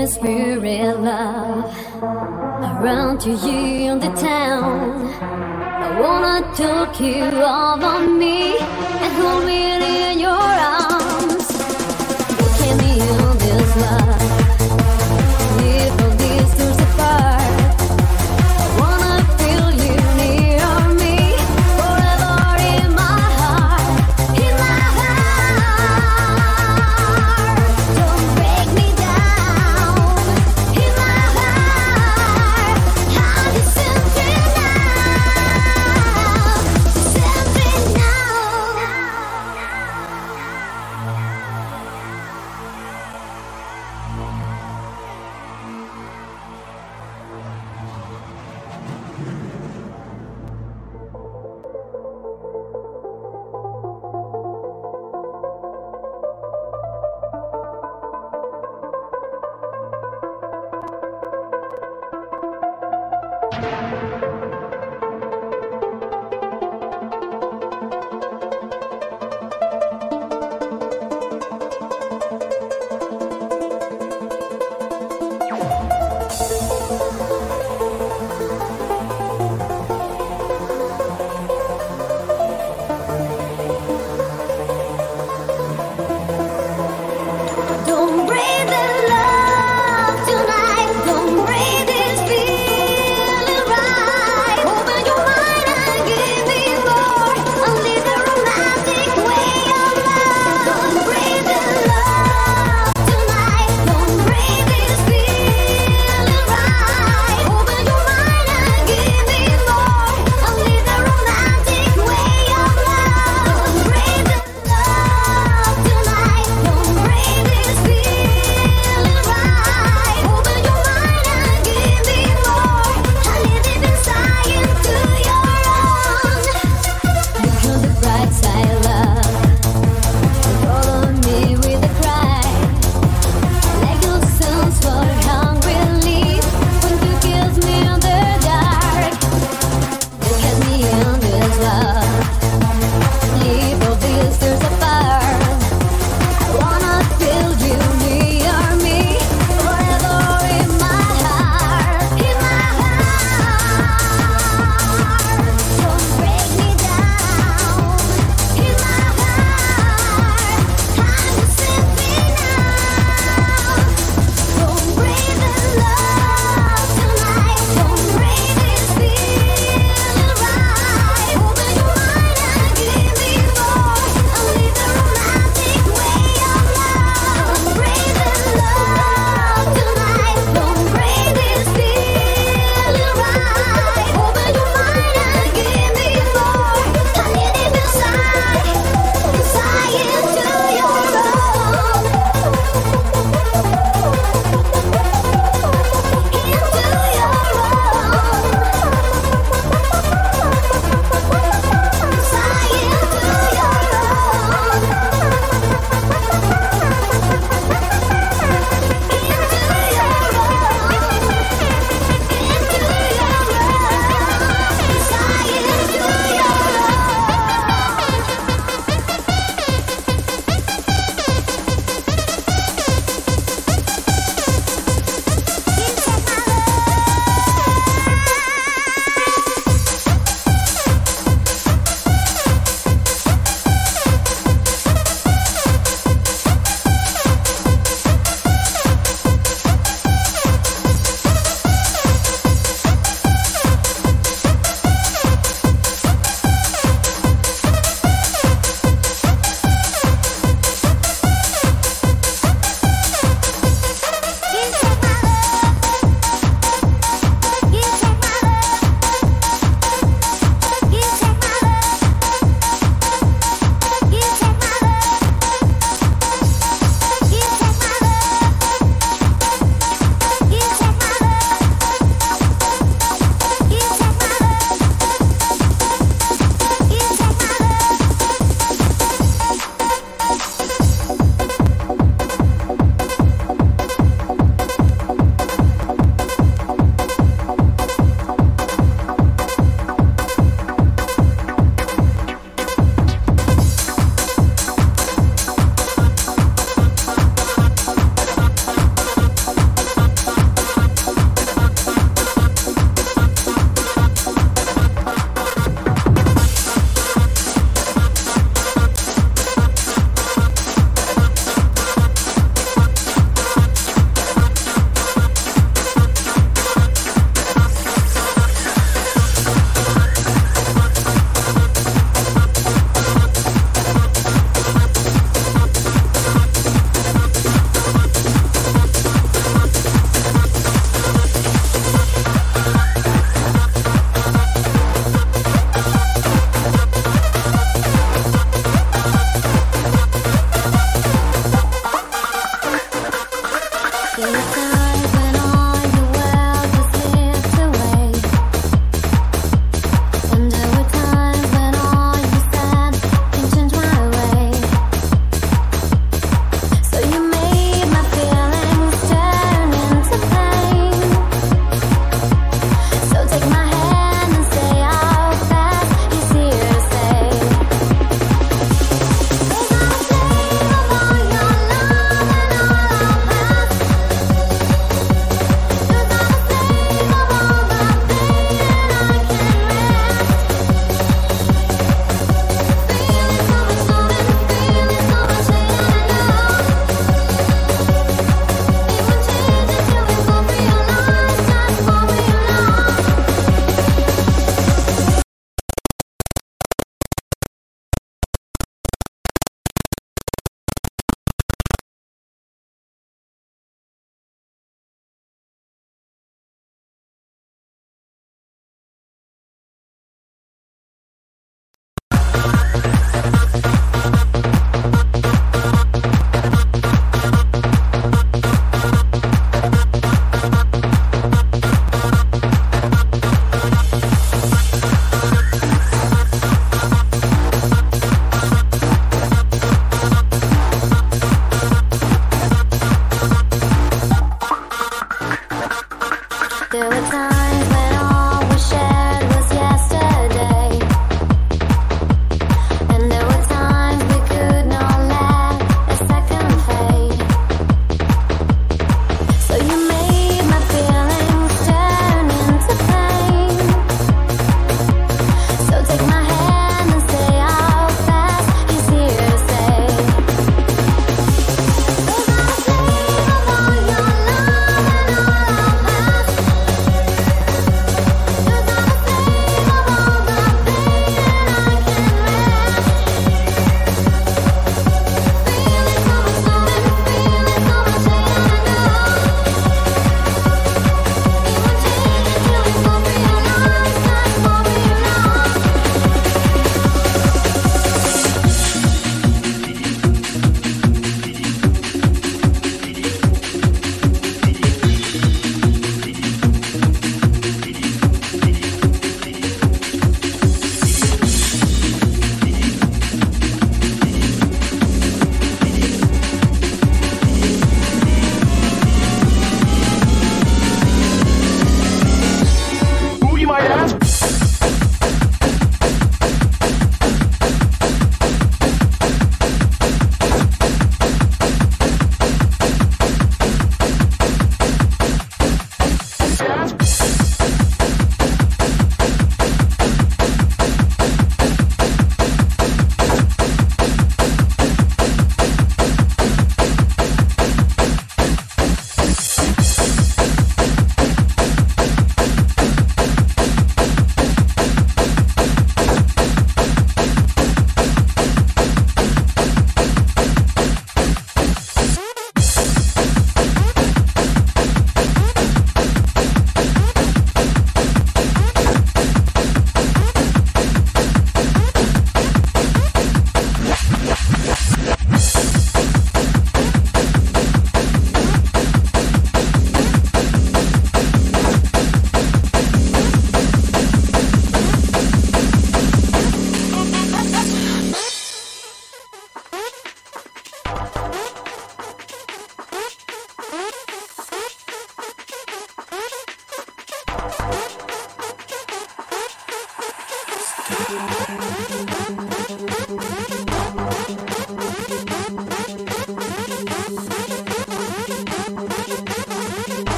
name spirit, love, around to you in the town. I wanna talk you over me and hold me in your arms.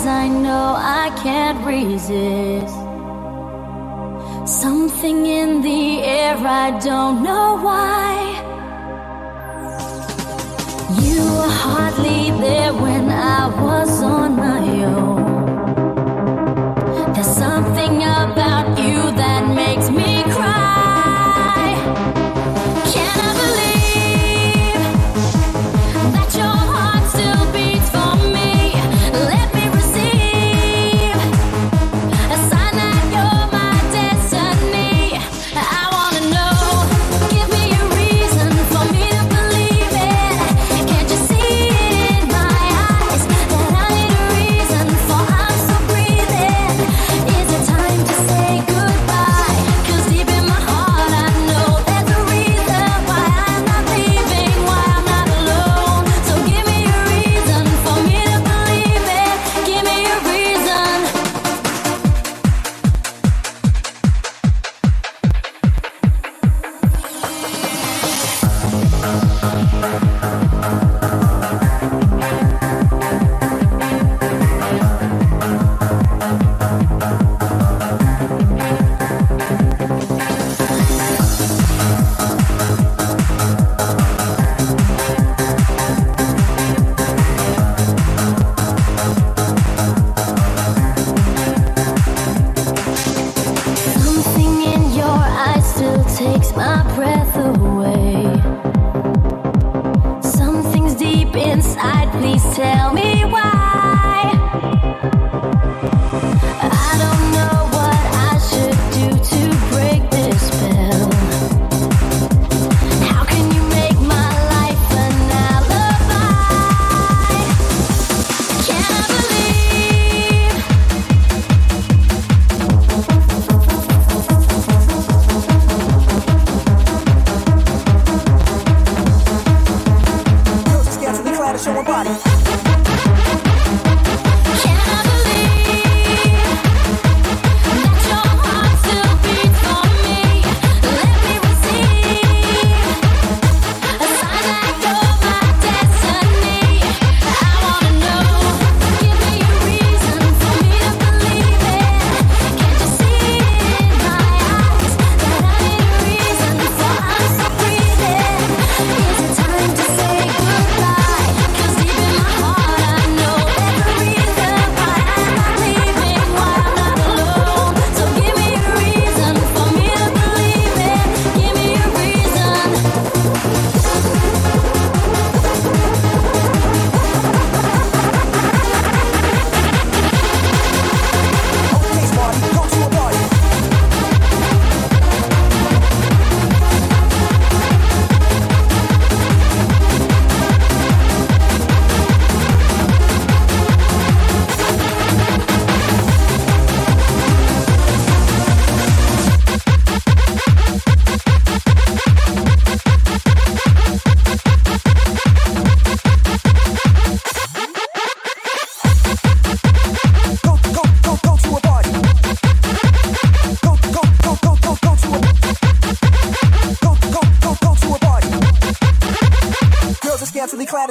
Cause I know I can't resist. Something in the air, I don't know why. You were hardly there when I was on my own. There's something about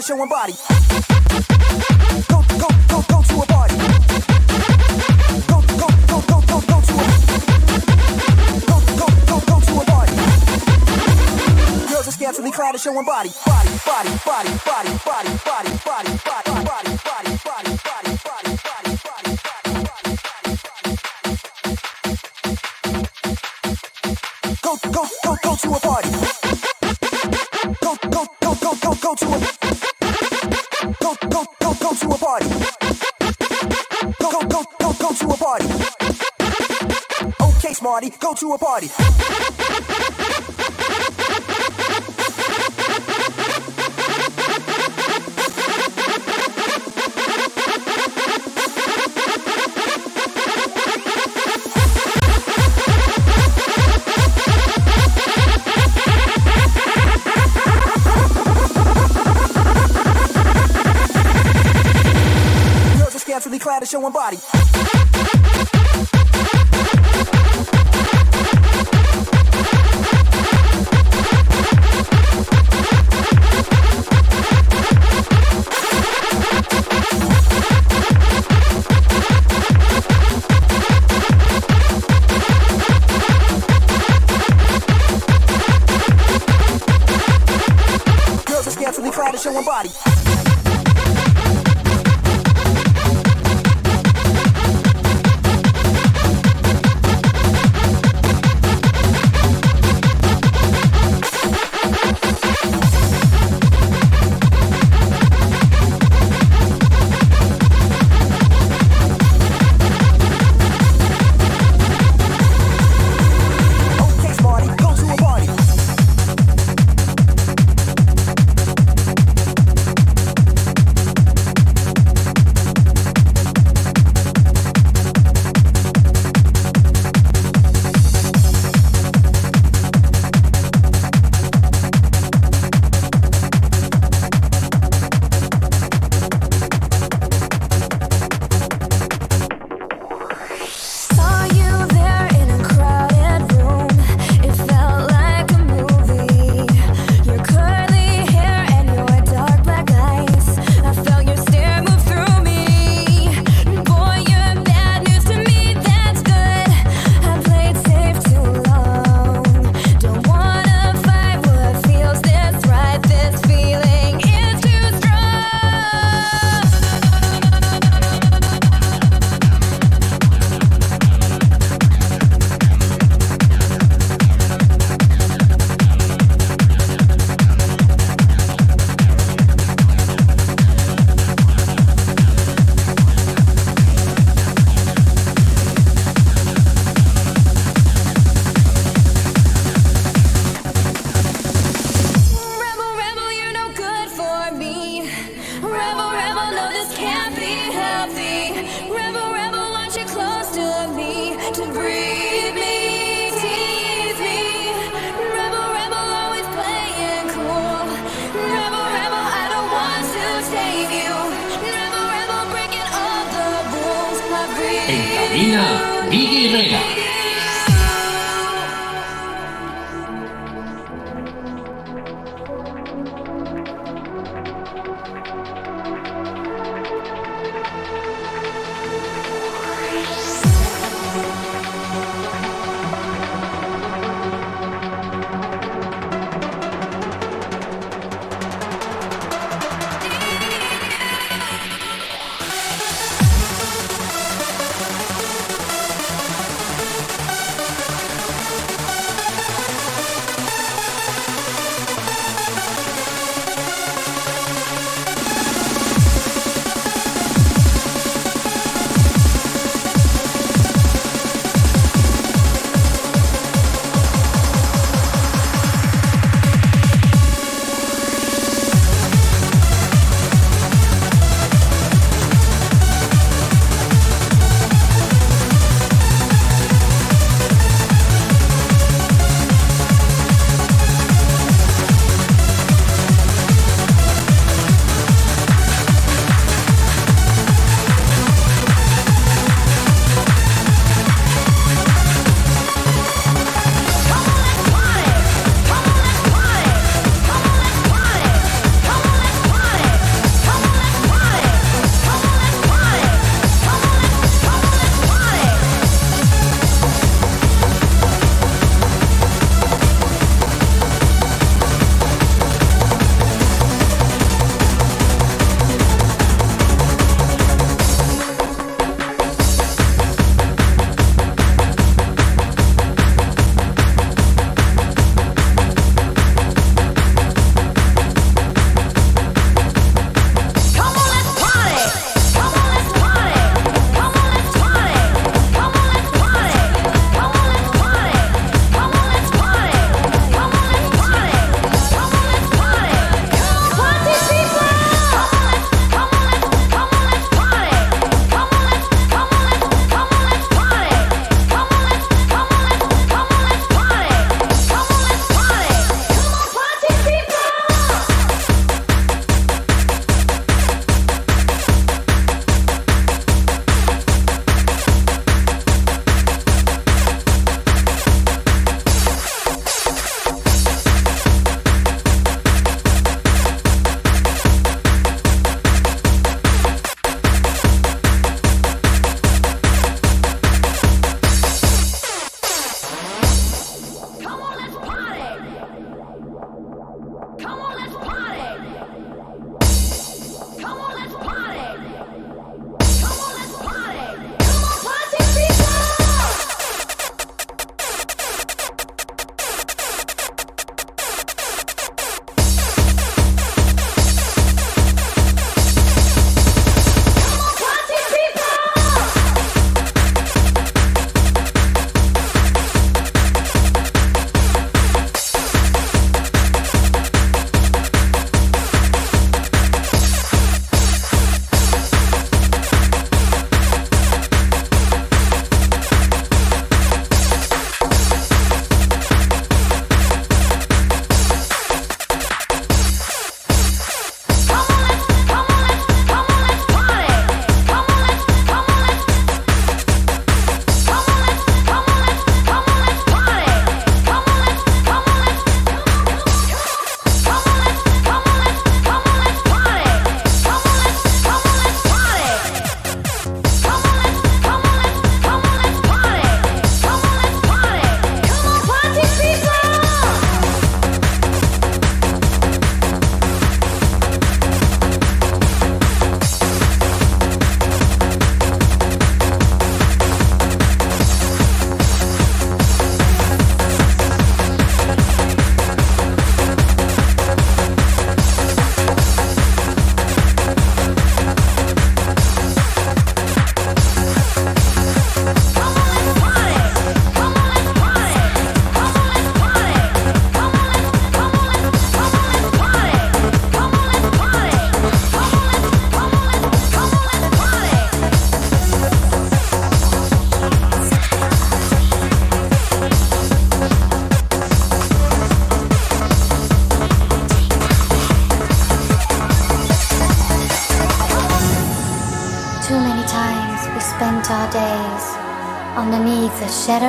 showing body. Marty, go to a party. showing body.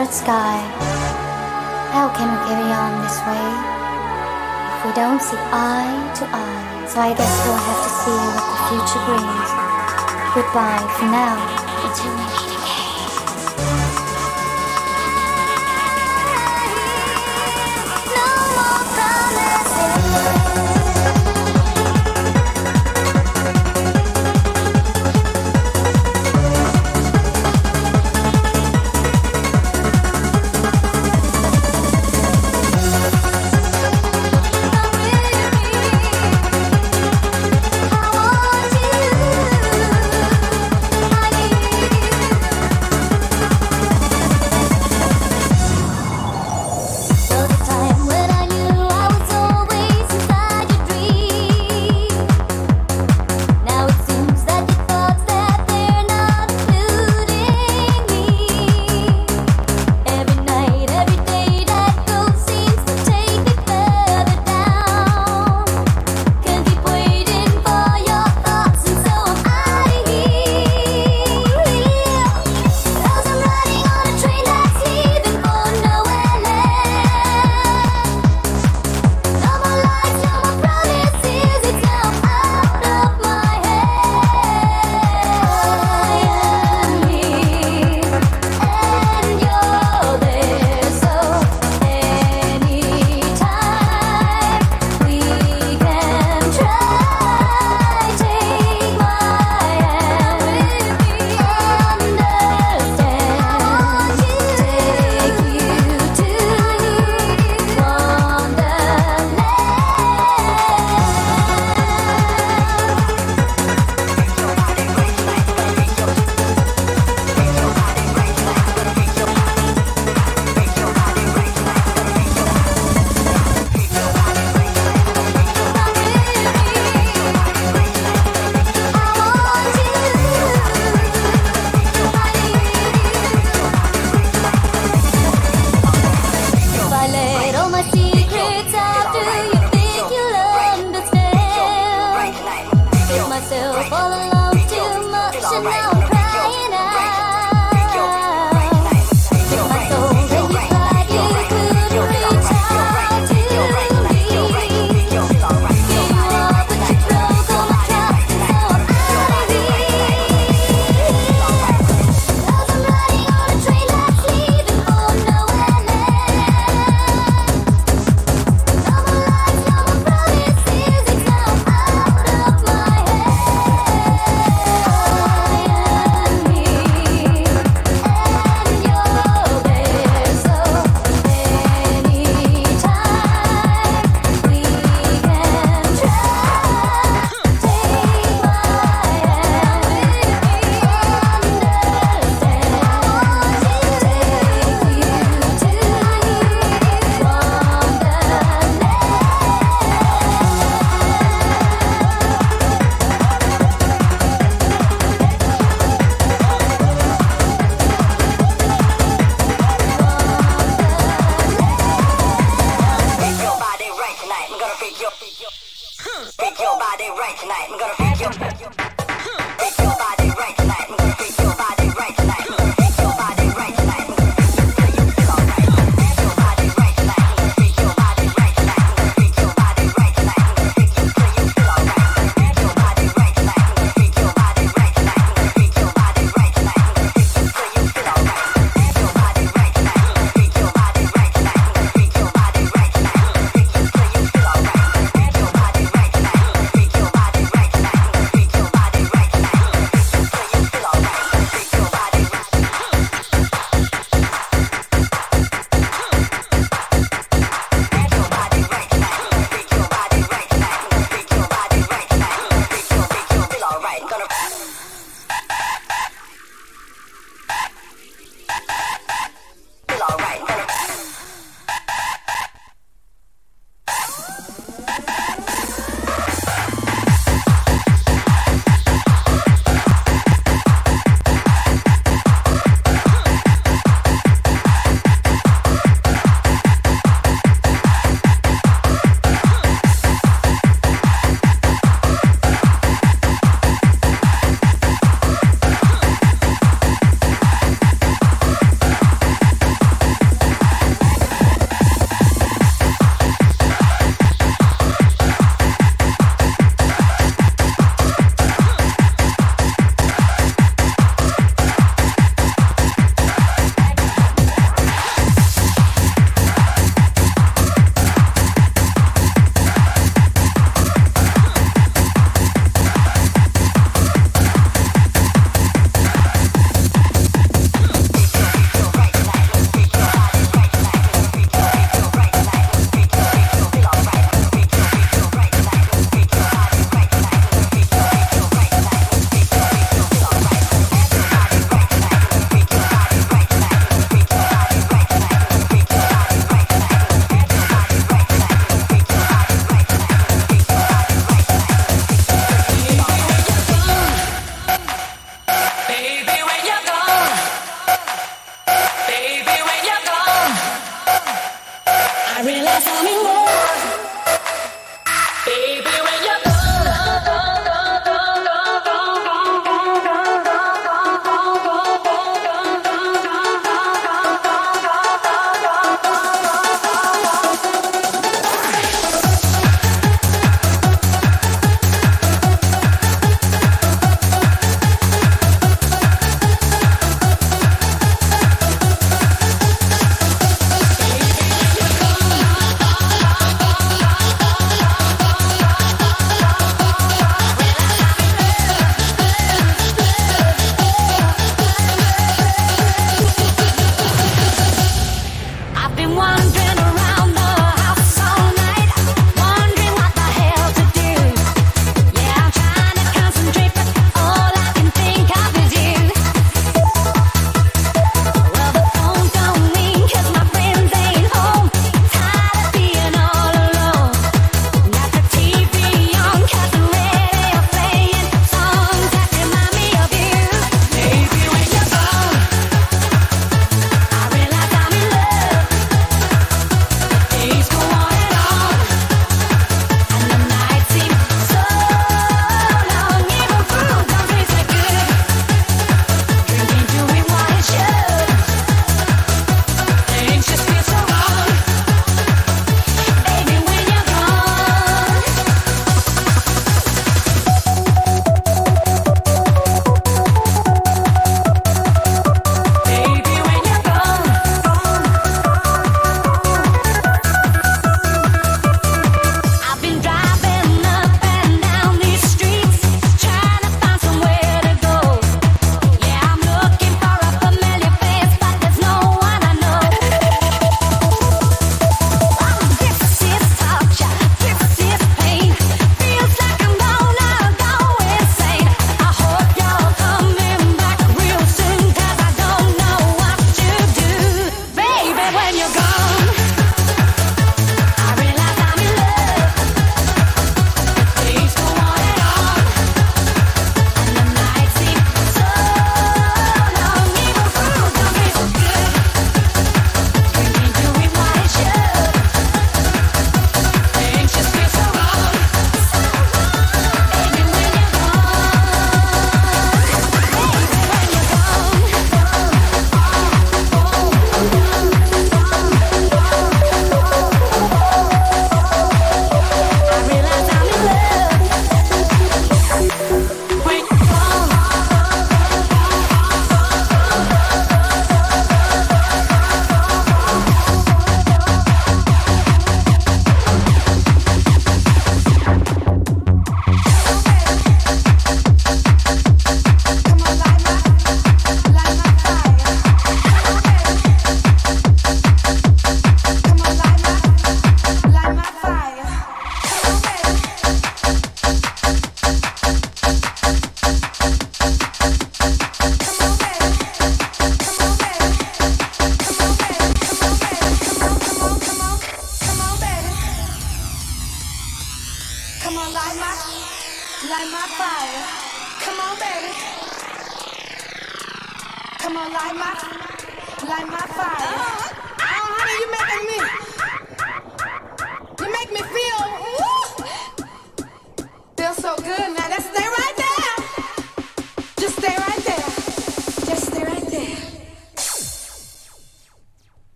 third sky. How can we carry on this way if we don't see eye to eye? So I guess we'll have to see what the future brings. Goodbye for now.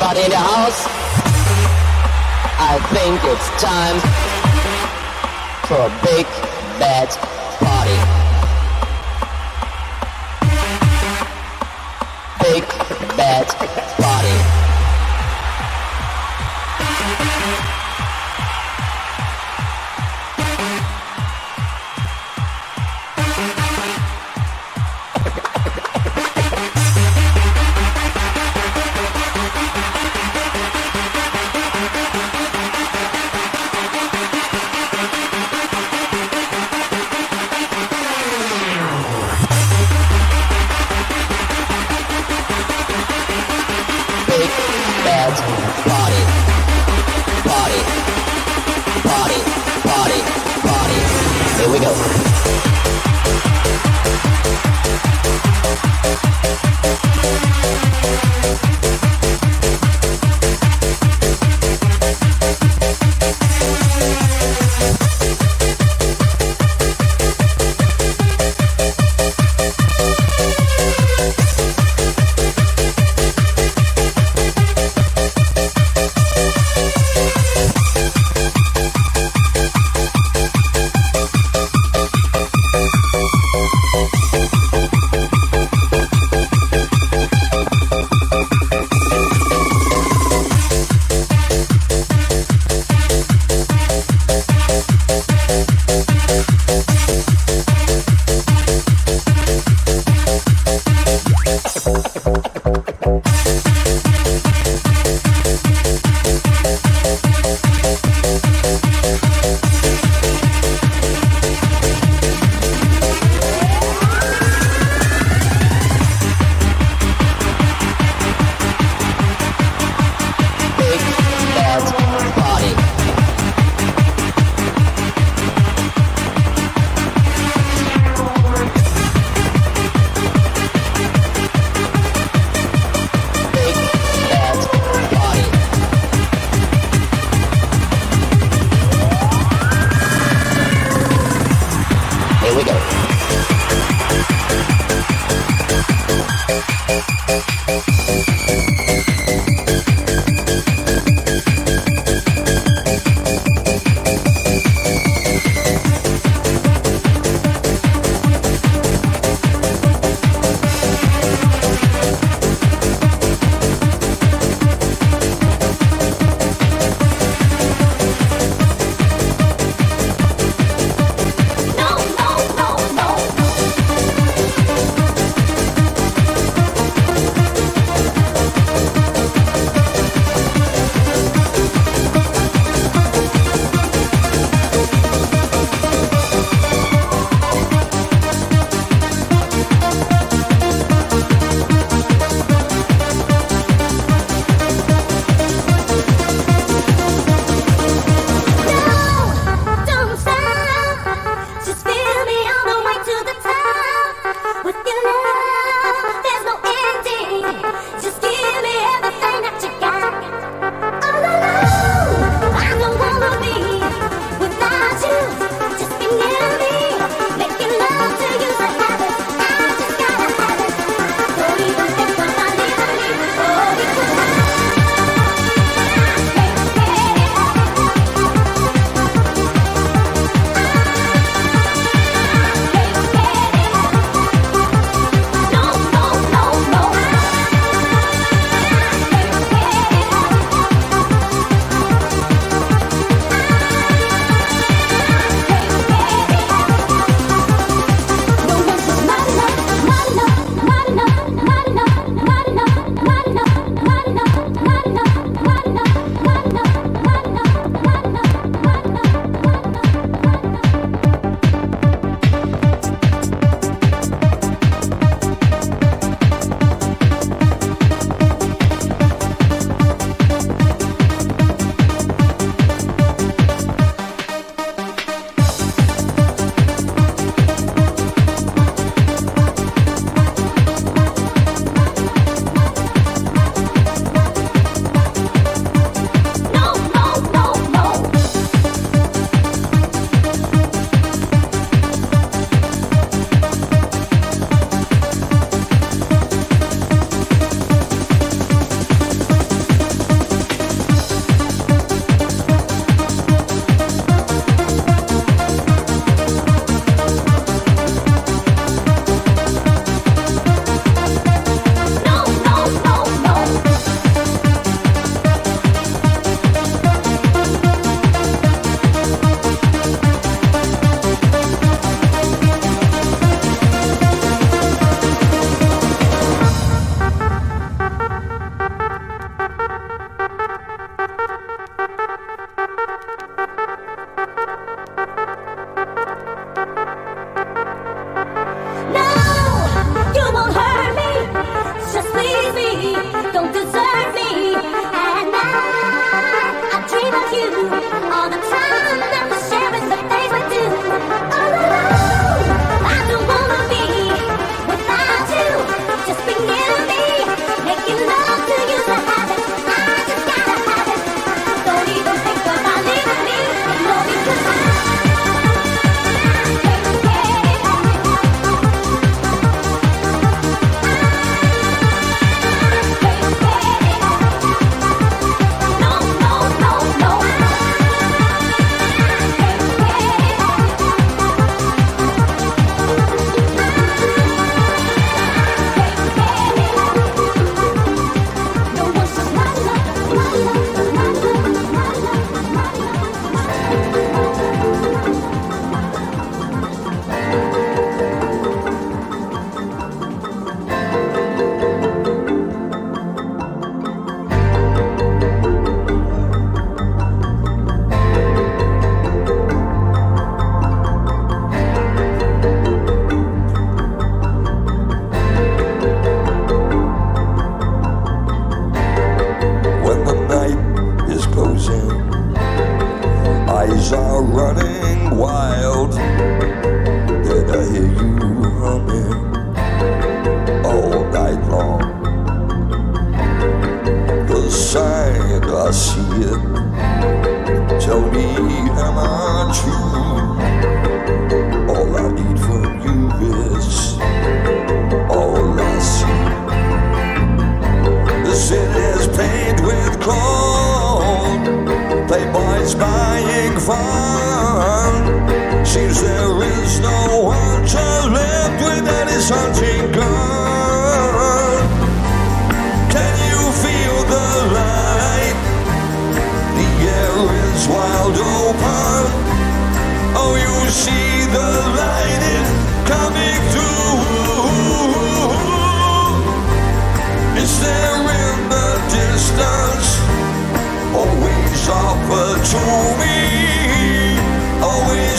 Everybody in the house. I think it's time for a big bad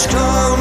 come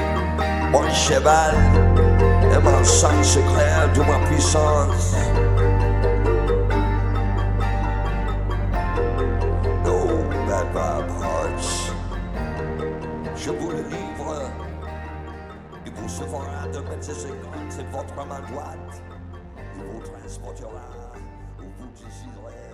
cheval et mon sang s'éclaire de ma puissance. No ben, bad. Je vous le livre. Il vous sauvera de Métis-Écosse et votre main droite. Il vous transportera où vous désirez.